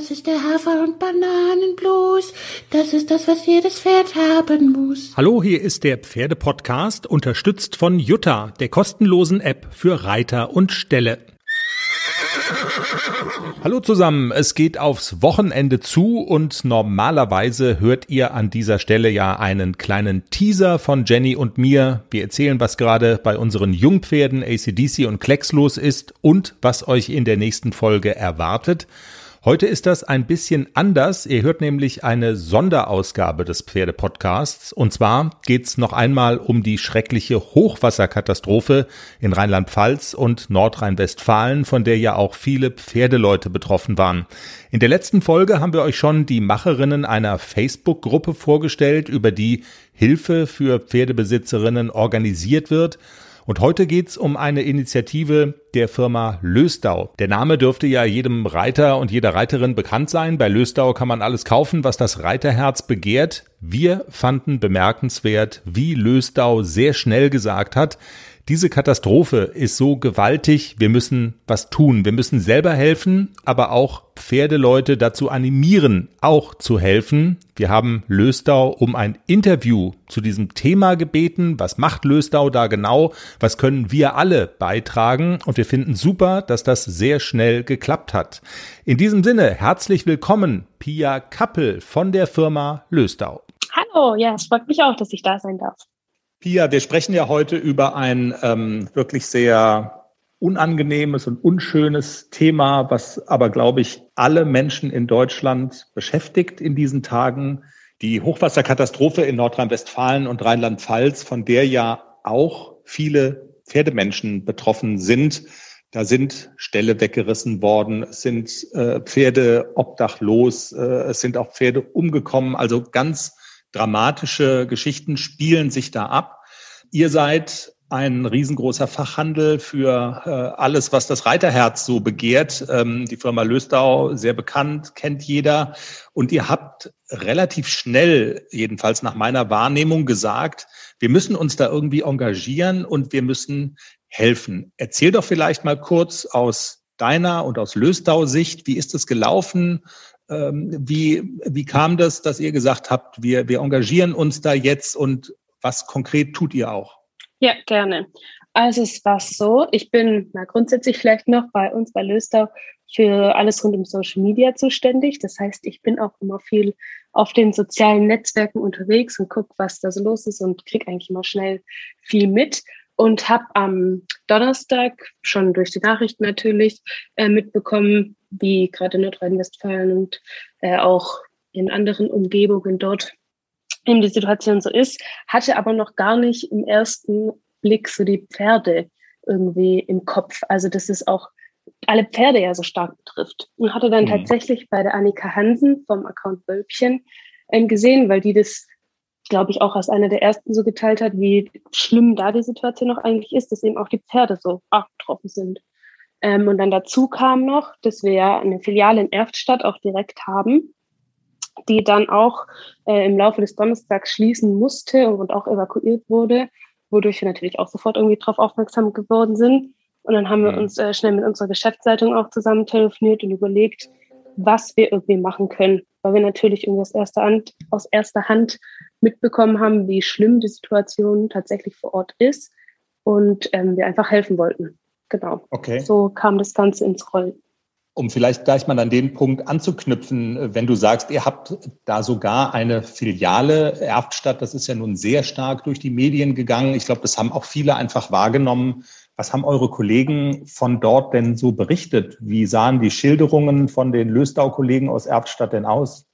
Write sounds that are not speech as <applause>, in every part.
Das ist der Hafer- und Bananenblues. Das ist das, was jedes Pferd haben muss. Hallo, hier ist der Pferdepodcast, unterstützt von Jutta, der kostenlosen App für Reiter und Ställe. Hallo zusammen, es geht aufs Wochenende zu und normalerweise hört ihr an dieser Stelle ja einen kleinen Teaser von Jenny und mir. Wir erzählen, was gerade bei unseren Jungpferden ACDC und Klecks los ist und was euch in der nächsten Folge erwartet. Heute ist das ein bisschen anders. Ihr hört nämlich eine Sonderausgabe des Pferdepodcasts. Und zwar geht's noch einmal um die schreckliche Hochwasserkatastrophe in Rheinland-Pfalz und Nordrhein-Westfalen, von der ja auch viele Pferdeleute betroffen waren. In der letzten Folge haben wir euch schon die Macherinnen einer Facebook-Gruppe vorgestellt, über die Hilfe für Pferdebesitzerinnen organisiert wird. Und heute geht's um eine Initiative der Firma Löstau. Der Name dürfte ja jedem Reiter und jeder Reiterin bekannt sein. Bei Löstau kann man alles kaufen, was das Reiterherz begehrt. Wir fanden bemerkenswert, wie Löstau sehr schnell gesagt hat, diese Katastrophe ist so gewaltig, wir müssen was tun. Wir müssen selber helfen, aber auch Pferdeleute dazu animieren, auch zu helfen. Wir haben Löstau um ein Interview zu diesem Thema gebeten. Was macht Löstau da genau? Was können wir alle beitragen? Und wir finden super, dass das sehr schnell geklappt hat. In diesem Sinne, herzlich willkommen, Pia Kappel von der Firma Löstau. Hallo, ja, es freut mich auch, dass ich da sein darf. Pia, wir sprechen ja heute über ein ähm, wirklich sehr unangenehmes und unschönes Thema, was aber, glaube ich, alle Menschen in Deutschland beschäftigt in diesen Tagen. Die Hochwasserkatastrophe in Nordrhein-Westfalen und Rheinland-Pfalz, von der ja auch viele Pferdemenschen betroffen sind. Da sind Ställe weggerissen worden, es sind äh, Pferde obdachlos, äh, es sind auch Pferde umgekommen. Also ganz dramatische Geschichten spielen sich da ab. Ihr seid ein riesengroßer Fachhandel für äh, alles, was das Reiterherz so begehrt. Ähm, die Firma Löstau, sehr bekannt, kennt jeder. Und ihr habt relativ schnell, jedenfalls nach meiner Wahrnehmung, gesagt, wir müssen uns da irgendwie engagieren und wir müssen helfen. Erzähl doch vielleicht mal kurz aus deiner und aus Löstau-Sicht, wie ist es gelaufen? Ähm, wie, wie kam das, dass ihr gesagt habt, wir, wir engagieren uns da jetzt und was konkret tut ihr auch? Ja, gerne. Also es war so, ich bin na, grundsätzlich vielleicht noch bei uns bei Löstau für alles rund um Social Media zuständig. Das heißt, ich bin auch immer viel auf den sozialen Netzwerken unterwegs und gucke, was da so los ist und kriege eigentlich immer schnell viel mit und habe am Donnerstag schon durch die Nachrichten natürlich äh, mitbekommen, wie gerade in Nordrhein-Westfalen und äh, auch in anderen Umgebungen dort eben die Situation so ist, hatte aber noch gar nicht im ersten Blick so die Pferde irgendwie im Kopf. Also dass es auch alle Pferde ja so stark betrifft. Und hatte dann mhm. tatsächlich bei der Annika Hansen vom Account Wölbchen ähm, gesehen, weil die das, glaube ich, auch als einer der ersten so geteilt hat, wie schlimm da die Situation noch eigentlich ist, dass eben auch die Pferde so arg betroffen sind. Ähm, und dann dazu kam noch, dass wir ja eine Filiale in Erftstadt auch direkt haben, die dann auch äh, im Laufe des Donnerstags schließen musste und auch evakuiert wurde, wodurch wir natürlich auch sofort irgendwie darauf aufmerksam geworden sind. Und dann haben wir mhm. uns äh, schnell mit unserer Geschäftsleitung auch zusammen telefoniert und überlegt, was wir irgendwie machen können, weil wir natürlich irgendwie aus erster Hand, aus erster Hand mitbekommen haben, wie schlimm die Situation tatsächlich vor Ort ist und ähm, wir einfach helfen wollten. Genau. Okay. So kam das Ganze ins Rollen. Um vielleicht gleich mal an den Punkt anzuknüpfen, wenn du sagst, ihr habt da sogar eine Filiale Erftstadt, das ist ja nun sehr stark durch die Medien gegangen. Ich glaube, das haben auch viele einfach wahrgenommen. Was haben eure Kollegen von dort denn so berichtet? Wie sahen die Schilderungen von den Löstau-Kollegen aus Erftstadt denn aus?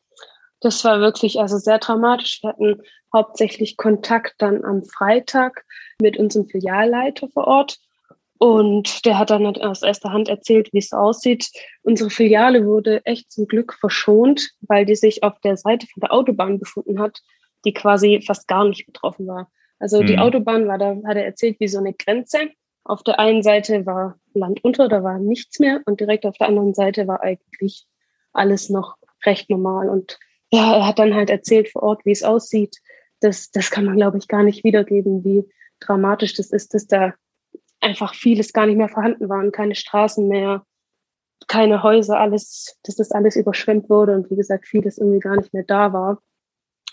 Das war wirklich also sehr dramatisch. Wir hatten hauptsächlich Kontakt dann am Freitag mit unserem Filialleiter vor Ort und der hat dann aus erster Hand erzählt, wie es aussieht. Unsere Filiale wurde echt zum Glück verschont, weil die sich auf der Seite von der Autobahn befunden hat, die quasi fast gar nicht betroffen war. Also mhm. die Autobahn war da, hat er erzählt, wie so eine Grenze. Auf der einen Seite war Land unter, da war nichts mehr und direkt auf der anderen Seite war eigentlich alles noch recht normal. Und ja, er hat dann halt erzählt vor Ort, wie es aussieht. Das, das kann man, glaube ich, gar nicht wiedergeben, wie dramatisch das ist, dass da einfach vieles gar nicht mehr vorhanden war und keine Straßen mehr, keine Häuser, alles, dass das alles überschwemmt wurde und wie gesagt, vieles irgendwie gar nicht mehr da war.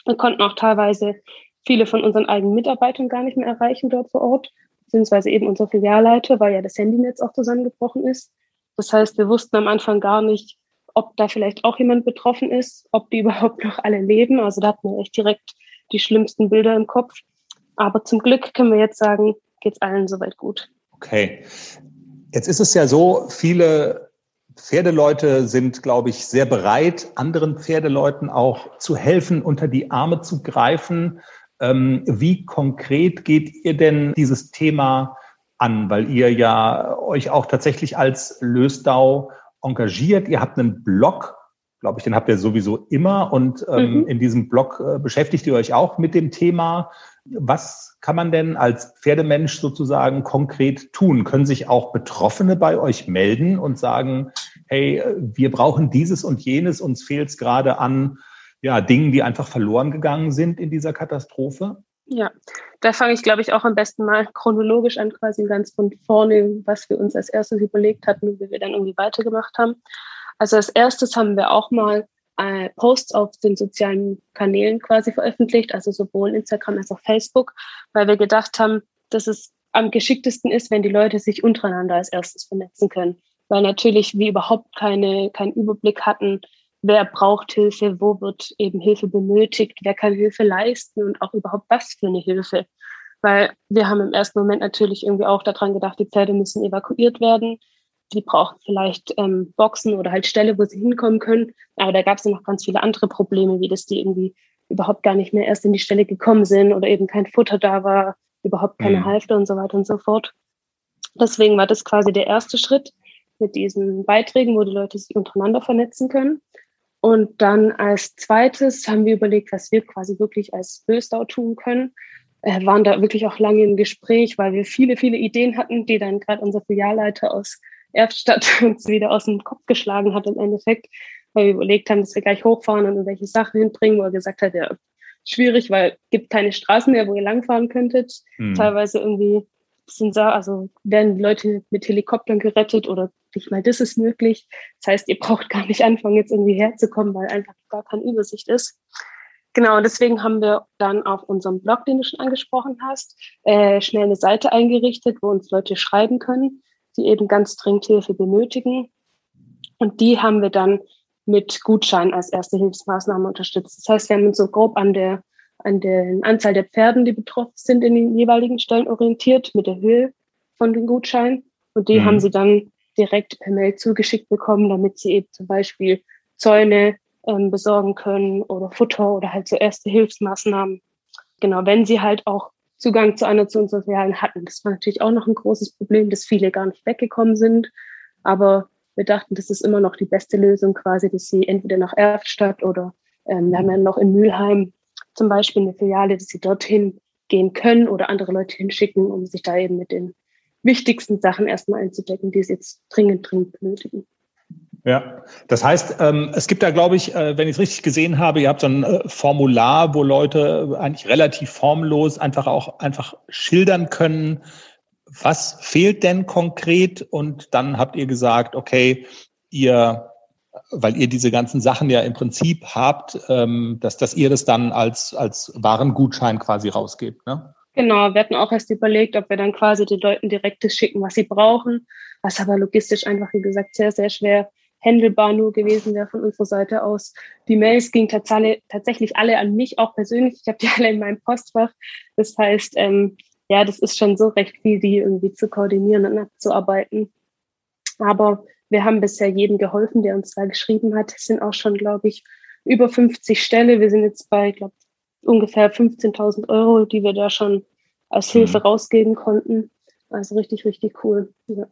Wir konnten auch teilweise viele von unseren eigenen Mitarbeitern gar nicht mehr erreichen dort vor Ort, beziehungsweise eben unser Filialleiter, weil ja das Handynetz auch zusammengebrochen ist. Das heißt, wir wussten am Anfang gar nicht, ob da vielleicht auch jemand betroffen ist, ob die <laughs> überhaupt noch alle leben. Also da hatten wir echt direkt die schlimmsten Bilder im Kopf. Aber zum Glück können wir jetzt sagen, geht es allen soweit gut. Okay. Jetzt ist es ja so, viele Pferdeleute sind, glaube ich, sehr bereit, anderen Pferdeleuten auch zu helfen, unter die Arme zu greifen. Ähm, wie konkret geht ihr denn dieses Thema an? Weil ihr ja euch auch tatsächlich als Lösdau engagiert. Ihr habt einen Blog, glaube ich, den habt ihr sowieso immer. Und ähm, mhm. in diesem Blog äh, beschäftigt ihr euch auch mit dem Thema. Was kann man denn als Pferdemensch sozusagen konkret tun? Können sich auch Betroffene bei euch melden und sagen, hey, wir brauchen dieses und jenes, uns fehlt es gerade an ja, Dingen, die einfach verloren gegangen sind in dieser Katastrophe? Ja, da fange ich, glaube ich, auch am besten mal chronologisch an, quasi ganz von vorne, was wir uns als erstes überlegt hatten und wie wir dann irgendwie weitergemacht haben. Also als erstes haben wir auch mal äh, Posts auf den sozialen Kanälen quasi veröffentlicht, also sowohl Instagram als auch Facebook, weil wir gedacht haben, dass es am geschicktesten ist, wenn die Leute sich untereinander als erstes vernetzen können. Weil natürlich wir überhaupt keine, keinen Überblick hatten, wer braucht Hilfe, wo wird eben Hilfe benötigt, wer kann Hilfe leisten und auch überhaupt was für eine Hilfe. Weil wir haben im ersten Moment natürlich irgendwie auch daran gedacht, die Pferde müssen evakuiert werden die brauchen vielleicht ähm, Boxen oder halt Ställe, wo sie hinkommen können. Aber da gab es ja noch ganz viele andere Probleme, wie dass die irgendwie überhaupt gar nicht mehr erst in die Stelle gekommen sind oder eben kein Futter da war, überhaupt keine mhm. Halfter und so weiter und so fort. Deswegen war das quasi der erste Schritt mit diesen Beiträgen, wo die Leute sich untereinander vernetzen können. Und dann als zweites haben wir überlegt, was wir quasi wirklich als Bösdau tun können. Wir waren da wirklich auch lange im Gespräch, weil wir viele, viele Ideen hatten, die dann gerade unser Filialleiter aus Erftstadt <laughs> uns wieder aus dem Kopf geschlagen hat im Endeffekt, weil wir überlegt haben, dass wir gleich hochfahren und irgendwelche Sachen hinbringen, wo er gesagt hat, ja, schwierig, weil es gibt keine Straßen mehr, wo ihr langfahren könntet. Mhm. Teilweise irgendwie sind da, also werden die Leute mit Helikoptern gerettet oder nicht mal das ist möglich. Das heißt, ihr braucht gar nicht anfangen, jetzt irgendwie herzukommen, weil einfach gar keine Übersicht ist. Genau, deswegen haben wir dann auf unserem Blog, den du schon angesprochen hast, äh, schnell eine Seite eingerichtet, wo uns Leute schreiben können die eben ganz dringend Hilfe benötigen. Und die haben wir dann mit Gutschein als erste Hilfsmaßnahme unterstützt. Das heißt, wir haben uns so grob an der, an der Anzahl der Pferden, die betroffen sind, in den jeweiligen Stellen orientiert, mit der Höhe von den Gutscheinen. Und die mhm. haben sie dann direkt per Mail zugeschickt bekommen, damit sie eben zum Beispiel Zäune ähm, besorgen können oder Futter oder halt so erste Hilfsmaßnahmen. Genau, wenn sie halt auch Zugang zu einer zu unseren Filialen hatten. Das war natürlich auch noch ein großes Problem, dass viele gar nicht weggekommen sind. Aber wir dachten, das ist immer noch die beste Lösung quasi, dass sie entweder nach Erftstadt oder ähm, wir haben ja noch in Mülheim zum Beispiel eine Filiale, dass sie dorthin gehen können oder andere Leute hinschicken, um sich da eben mit den wichtigsten Sachen erstmal einzudecken, die sie jetzt dringend, dringend benötigen. Ja, das heißt, ähm, es gibt da, glaube ich, äh, wenn ich es richtig gesehen habe, ihr habt so ein äh, Formular, wo Leute eigentlich relativ formlos einfach auch einfach schildern können, was fehlt denn konkret? Und dann habt ihr gesagt, okay, ihr, weil ihr diese ganzen Sachen ja im Prinzip habt, ähm, dass, dass ihr das dann als, als Warengutschein quasi rausgebt, ne? Genau, wir hatten auch erst überlegt, ob wir dann quasi den Leuten direkt das schicken, was sie brauchen, was aber logistisch einfach, wie gesagt, sehr, sehr schwer händelbar nur gewesen wäre von unserer Seite aus. Die Mails gingen tatsächlich alle an mich, auch persönlich. Ich habe die <laughs> alle in meinem Postfach. Das heißt, ähm, ja, das ist schon so recht viel, die irgendwie zu koordinieren und abzuarbeiten. Aber wir haben bisher jedem geholfen, der uns da geschrieben hat. Es sind auch schon, glaube ich, über 50 Stelle. Wir sind jetzt bei, glaube ungefähr 15.000 Euro, die wir da schon als Hilfe mhm. rausgeben konnten. Also richtig, richtig cool. Ja.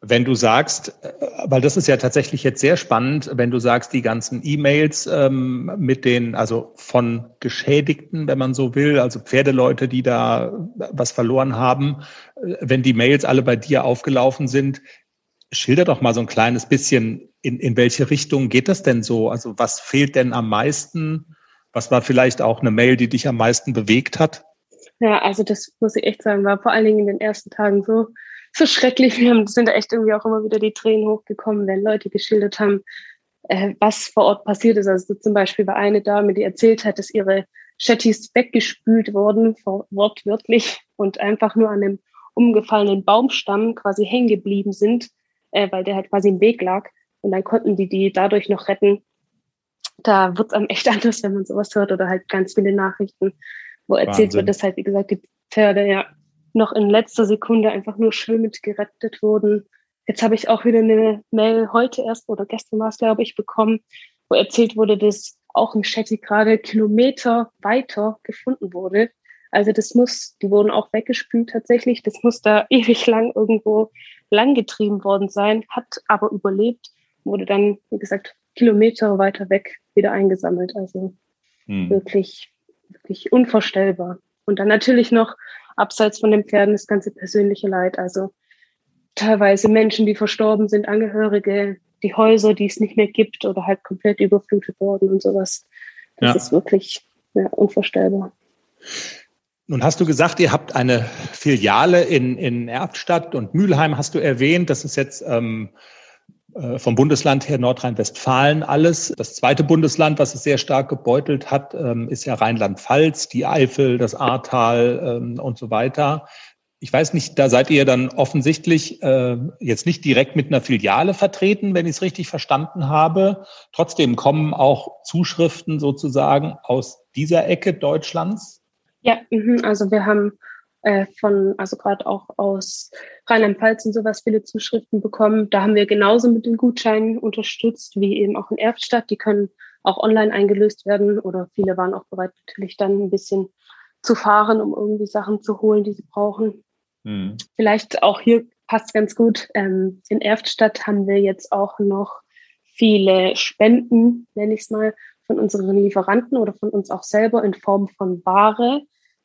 Wenn du sagst, äh, weil das ist ja tatsächlich jetzt sehr spannend, wenn du sagst, die ganzen E-Mails ähm, mit den, also von Geschädigten, wenn man so will, also Pferdeleute, die da was verloren haben, äh, wenn die Mails alle bei dir aufgelaufen sind, schilder doch mal so ein kleines bisschen, in, in welche Richtung geht das denn so? Also was fehlt denn am meisten? Was war vielleicht auch eine Mail, die dich am meisten bewegt hat? Ja, also das muss ich echt sagen, war vor allen Dingen in den ersten Tagen so, so schrecklich. Wir haben, sind da echt irgendwie auch immer wieder die Tränen hochgekommen, wenn Leute geschildert haben, äh, was vor Ort passiert ist. Also zum Beispiel war eine Dame, die erzählt hat, dass ihre Chattys weggespült wurden, wortwörtlich, und einfach nur an einem umgefallenen Baumstamm quasi hängen geblieben sind, äh, weil der halt quasi im Weg lag. Und dann konnten die die dadurch noch retten. Da wird es einem echt <laughs> anders, wenn man sowas hört oder halt ganz viele Nachrichten, wo erzählt Wahnsinn. wird, dass halt, wie gesagt, die Pferde ja noch in letzter Sekunde einfach nur schwimmend gerettet wurden. Jetzt habe ich auch wieder eine Mail heute erst oder gestern war es, glaube ich, bekommen, wo erzählt wurde, dass auch ein Shetty gerade Kilometer weiter gefunden wurde. Also das muss, die wurden auch weggespült tatsächlich. Das muss da <laughs> ewig lang irgendwo langgetrieben worden sein, hat aber überlebt, wurde dann, wie gesagt, Kilometer weiter weg wieder eingesammelt. Also hm. wirklich, wirklich unvorstellbar. Und dann natürlich noch abseits von den Pferden das ganze persönliche Leid. Also teilweise Menschen, die verstorben sind, Angehörige, die Häuser, die es nicht mehr gibt oder halt komplett überflutet worden und sowas. Das ja. ist wirklich ja, unvorstellbar. Nun hast du gesagt, ihr habt eine Filiale in, in Erftstadt und Mülheim hast du erwähnt. Das ist jetzt ähm, äh, vom Bundesland her Nordrhein-Westfalen alles. Das zweite Bundesland, was es sehr stark gebeutelt hat, ähm, ist ja Rheinland-Pfalz, die Eifel, das Ahrtal ähm, und so weiter. Ich weiß nicht, da seid ihr dann offensichtlich äh, jetzt nicht direkt mit einer Filiale vertreten, wenn ich es richtig verstanden habe. Trotzdem kommen auch Zuschriften sozusagen aus dieser Ecke Deutschlands. Ja, mhm, also wir haben äh, von, also gerade auch aus Rheinland-Pfalz und sowas viele Zuschriften bekommen. Da haben wir genauso mit den Gutscheinen unterstützt, wie eben auch in Erftstadt. Die können auch online eingelöst werden oder viele waren auch bereit, natürlich dann ein bisschen zu fahren, um irgendwie Sachen zu holen, die sie brauchen. Mhm. Vielleicht auch hier passt ganz gut. Ähm, in Erftstadt haben wir jetzt auch noch viele Spenden, nenne ich es mal, von unseren Lieferanten oder von uns auch selber in Form von Ware,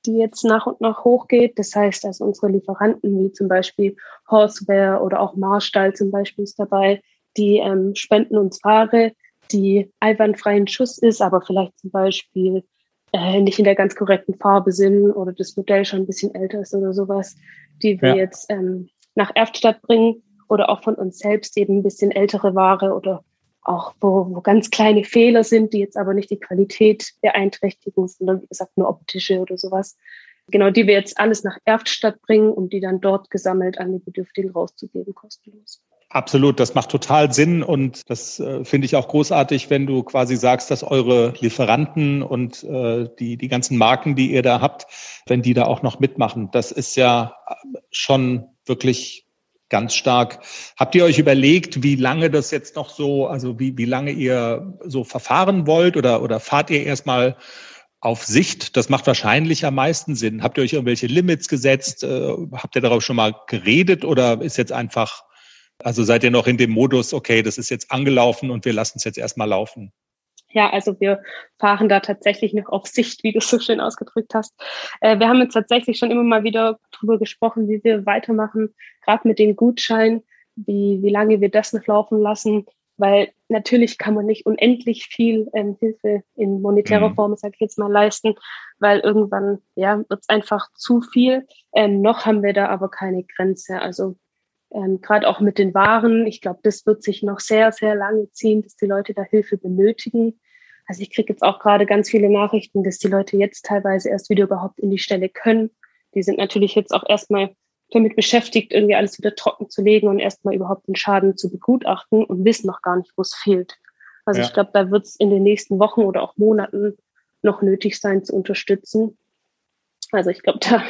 die jetzt nach und nach hochgeht. Das heißt, also unsere Lieferanten wie zum Beispiel Horseware oder auch Marstall zum Beispiel ist dabei, die ähm, spenden uns Ware, die einwandfreien Schuss ist, aber vielleicht zum Beispiel äh, nicht in der ganz korrekten Farbe sind oder das Modell schon ein bisschen älter ist oder sowas, die wir ja. jetzt ähm, nach Erftstadt bringen oder auch von uns selbst eben ein bisschen ältere Ware oder auch wo, wo ganz kleine Fehler sind, die jetzt aber nicht die Qualität beeinträchtigen, sondern wie gesagt nur optische oder sowas. Genau, die wir jetzt alles nach Erftstadt bringen, um die dann dort gesammelt an die Bedürftigen rauszugeben, kostenlos. Absolut, das macht total Sinn und das äh, finde ich auch großartig, wenn du quasi sagst, dass eure Lieferanten und äh, die, die ganzen Marken, die ihr da habt, wenn die da auch noch mitmachen. Das ist ja schon wirklich ganz stark. Habt ihr euch überlegt, wie lange das jetzt noch so, also wie, wie lange ihr so verfahren wollt oder, oder fahrt ihr erstmal auf Sicht? Das macht wahrscheinlich am meisten Sinn. Habt ihr euch irgendwelche Limits gesetzt? Äh, habt ihr darauf schon mal geredet oder ist jetzt einfach, also seid ihr noch in dem Modus, okay, das ist jetzt angelaufen und wir lassen es jetzt erstmal laufen? Ja, also wir fahren da tatsächlich noch auf Sicht, wie du so schön ausgedrückt hast. Äh, wir haben jetzt tatsächlich schon immer mal wieder darüber gesprochen, wie wir weitermachen, gerade mit den Gutscheinen, wie, wie lange wir das noch laufen lassen, weil natürlich kann man nicht unendlich viel ähm, Hilfe in monetärer mhm. Form, sage ich jetzt mal, leisten, weil irgendwann ja wird es einfach zu viel. Ähm, noch haben wir da aber keine Grenze. Also ähm, gerade auch mit den Waren. Ich glaube, das wird sich noch sehr, sehr lange ziehen, dass die Leute da Hilfe benötigen. Also ich kriege jetzt auch gerade ganz viele Nachrichten, dass die Leute jetzt teilweise erst wieder überhaupt in die Stelle können. Die sind natürlich jetzt auch erstmal damit beschäftigt, irgendwie alles wieder trocken zu legen und erstmal überhaupt den Schaden zu begutachten und wissen noch gar nicht, wo es fehlt. Also ja. ich glaube, da wird es in den nächsten Wochen oder auch Monaten noch nötig sein zu unterstützen. Also ich glaube, <laughs> da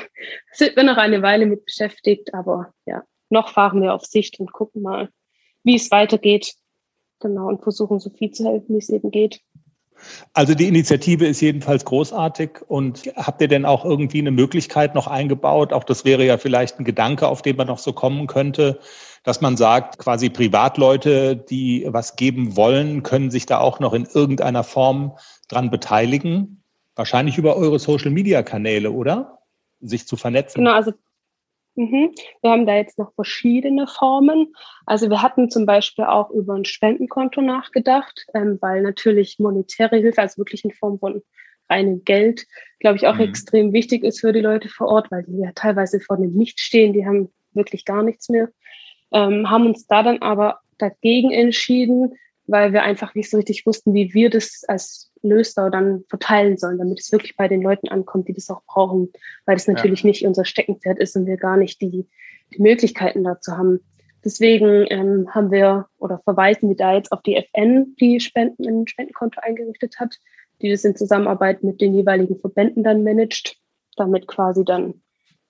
sind wir noch eine Weile mit beschäftigt, aber ja, noch fahren wir auf Sicht und gucken mal, wie es weitergeht. Genau, und versuchen so viel zu helfen, wie es eben geht. Also die Initiative ist jedenfalls großartig. Und habt ihr denn auch irgendwie eine Möglichkeit noch eingebaut? Auch das wäre ja vielleicht ein Gedanke, auf den man noch so kommen könnte, dass man sagt, quasi Privatleute, die was geben wollen, können sich da auch noch in irgendeiner Form dran beteiligen. Wahrscheinlich über eure Social-Media-Kanäle, oder? Sich zu vernetzen. Genau, also Mhm. Wir haben da jetzt noch verschiedene Formen. Also wir hatten zum Beispiel auch über ein Spendenkonto nachgedacht, ähm, weil natürlich monetäre Hilfe, also wirklich in Form von reinem Geld, glaube ich, auch mhm. extrem wichtig ist für die Leute vor Ort, weil die ja teilweise vor dem Licht stehen. Die haben wirklich gar nichts mehr. Ähm, haben uns da dann aber dagegen entschieden, weil wir einfach nicht so richtig wussten, wie wir das als Löstau dann verteilen sollen, damit es wirklich bei den Leuten ankommt, die das auch brauchen, weil das natürlich ja. nicht unser Steckenpferd ist und wir gar nicht die, die Möglichkeiten dazu haben. Deswegen ähm, haben wir oder verweisen wir da jetzt auf die FN, die Spenden, ein Spendenkonto eingerichtet hat, die das in Zusammenarbeit mit den jeweiligen Verbänden dann managt, damit quasi dann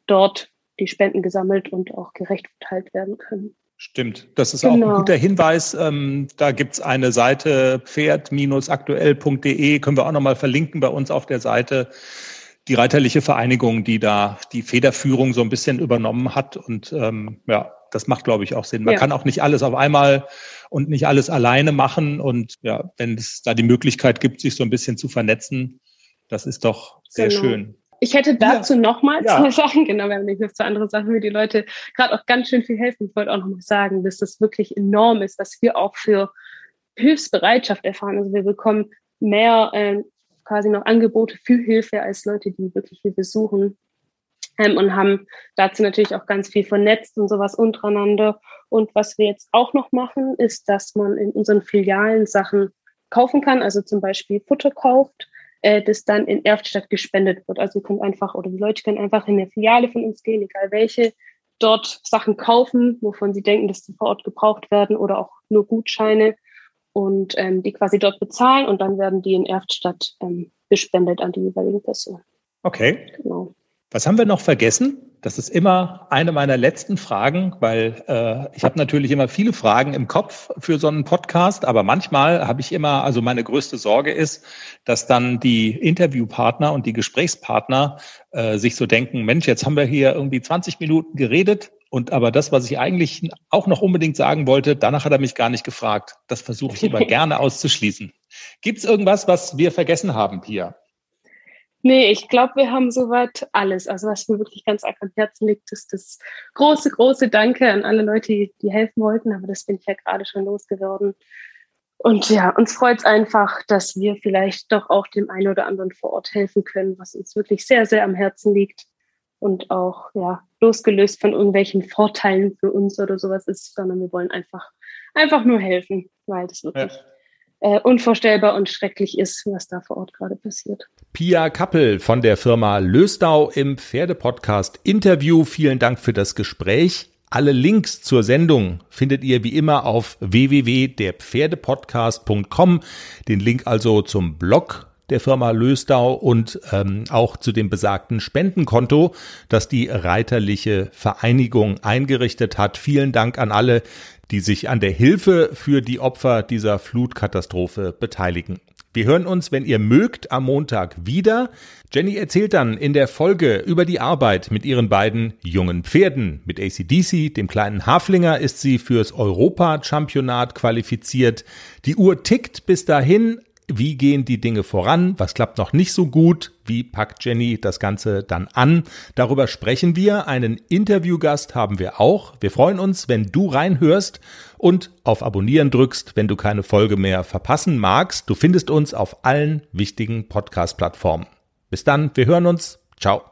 dort die Spenden gesammelt und auch gerecht verteilt werden können. Stimmt, das ist genau. auch ein genau. guter Hinweis. Ähm, da gibt's eine Seite pferd-aktuell.de, können wir auch nochmal verlinken bei uns auf der Seite. Die reiterliche Vereinigung, die da die Federführung so ein bisschen übernommen hat. Und ähm, ja, das macht, glaube ich, auch Sinn. Man ja. kann auch nicht alles auf einmal und nicht alles alleine machen. Und ja, wenn es da die Möglichkeit gibt, sich so ein bisschen zu vernetzen, das ist doch sehr genau. schön. Ich hätte dazu ja. nochmal ja. zwei <laughs> Sachen, genau, wir haben nicht noch zwei andere Sachen, wie die Leute gerade auch ganz schön viel helfen. Ich wollte auch nochmal sagen, dass das wirklich enorm ist, dass wir auch für Hilfsbereitschaft erfahren. Also wir bekommen mehr äh, quasi noch Angebote für Hilfe als Leute, die wirklich Hilfe suchen. Ähm, und haben dazu natürlich auch ganz viel vernetzt und sowas untereinander. Und was wir jetzt auch noch machen, ist, dass man in unseren Filialen Sachen kaufen kann, also zum Beispiel Futter kauft äh, das dann in Erftstadt gespendet wird. Also ihr könnt einfach, oder die Leute können einfach in eine Filiale von uns gehen, egal welche, dort Sachen kaufen, wovon sie denken, dass sie vor Ort gebraucht werden oder auch nur Gutscheine und ähm, die quasi dort bezahlen und dann werden die in Erftstadt ähm, gespendet an die jeweiligen Person. Okay. Genau. Was haben wir noch vergessen? Das ist immer eine meiner letzten Fragen, weil äh, ich habe natürlich immer viele Fragen im Kopf für so einen Podcast, aber manchmal habe ich immer, also meine größte Sorge ist, dass dann die Interviewpartner und die Gesprächspartner äh, sich so denken, Mensch, jetzt haben wir hier irgendwie 20 Minuten geredet und aber das, was ich eigentlich auch noch unbedingt sagen wollte, danach hat er mich gar nicht gefragt. Das versuche ich immer <laughs> gerne auszuschließen. Gibt es irgendwas, was wir vergessen haben, Pia? Nee, ich glaube, wir haben soweit alles. Also was mir wirklich ganz arg am Herzen liegt, ist das große, große Danke an alle Leute, die, die helfen wollten. Aber das bin ich ja gerade schon losgeworden. Und ja, uns freut es einfach, dass wir vielleicht doch auch dem einen oder anderen vor Ort helfen können, was uns wirklich sehr, sehr am Herzen liegt. Und auch ja, losgelöst von irgendwelchen Vorteilen für uns oder sowas ist, sondern wir wollen einfach, einfach nur helfen, weil das wirklich ja äh, unvorstellbar und schrecklich ist, was da vor Ort gerade passiert. Pia Kappel von der Firma Löstau im Pferdepodcast Interview. Vielen Dank für das Gespräch. Alle Links zur Sendung findet ihr wie immer auf www.derpferdepodcast.com. Den Link also zum Blog der Firma Löstau und ähm, auch zu dem besagten Spendenkonto, das die Reiterliche Vereinigung eingerichtet hat. Vielen Dank an alle, die sich an der Hilfe für die Opfer dieser Flutkatastrophe beteiligen. Wir hören uns, wenn ihr mögt, am Montag wieder. Jenny erzählt dann in der Folge über die Arbeit mit ihren beiden jungen Pferden. Mit ACDC, dem kleinen Haflinger, ist sie fürs Europa-Championat qualifiziert. Die Uhr tickt bis dahin, wie gehen die Dinge voran, was klappt noch nicht so gut, wie packt Jenny das Ganze dann an. Darüber sprechen wir. Einen Interviewgast haben wir auch. Wir freuen uns, wenn du reinhörst und auf Abonnieren drückst, wenn du keine Folge mehr verpassen magst. Du findest uns auf allen wichtigen Podcast-Plattformen. Bis dann, wir hören uns. Ciao.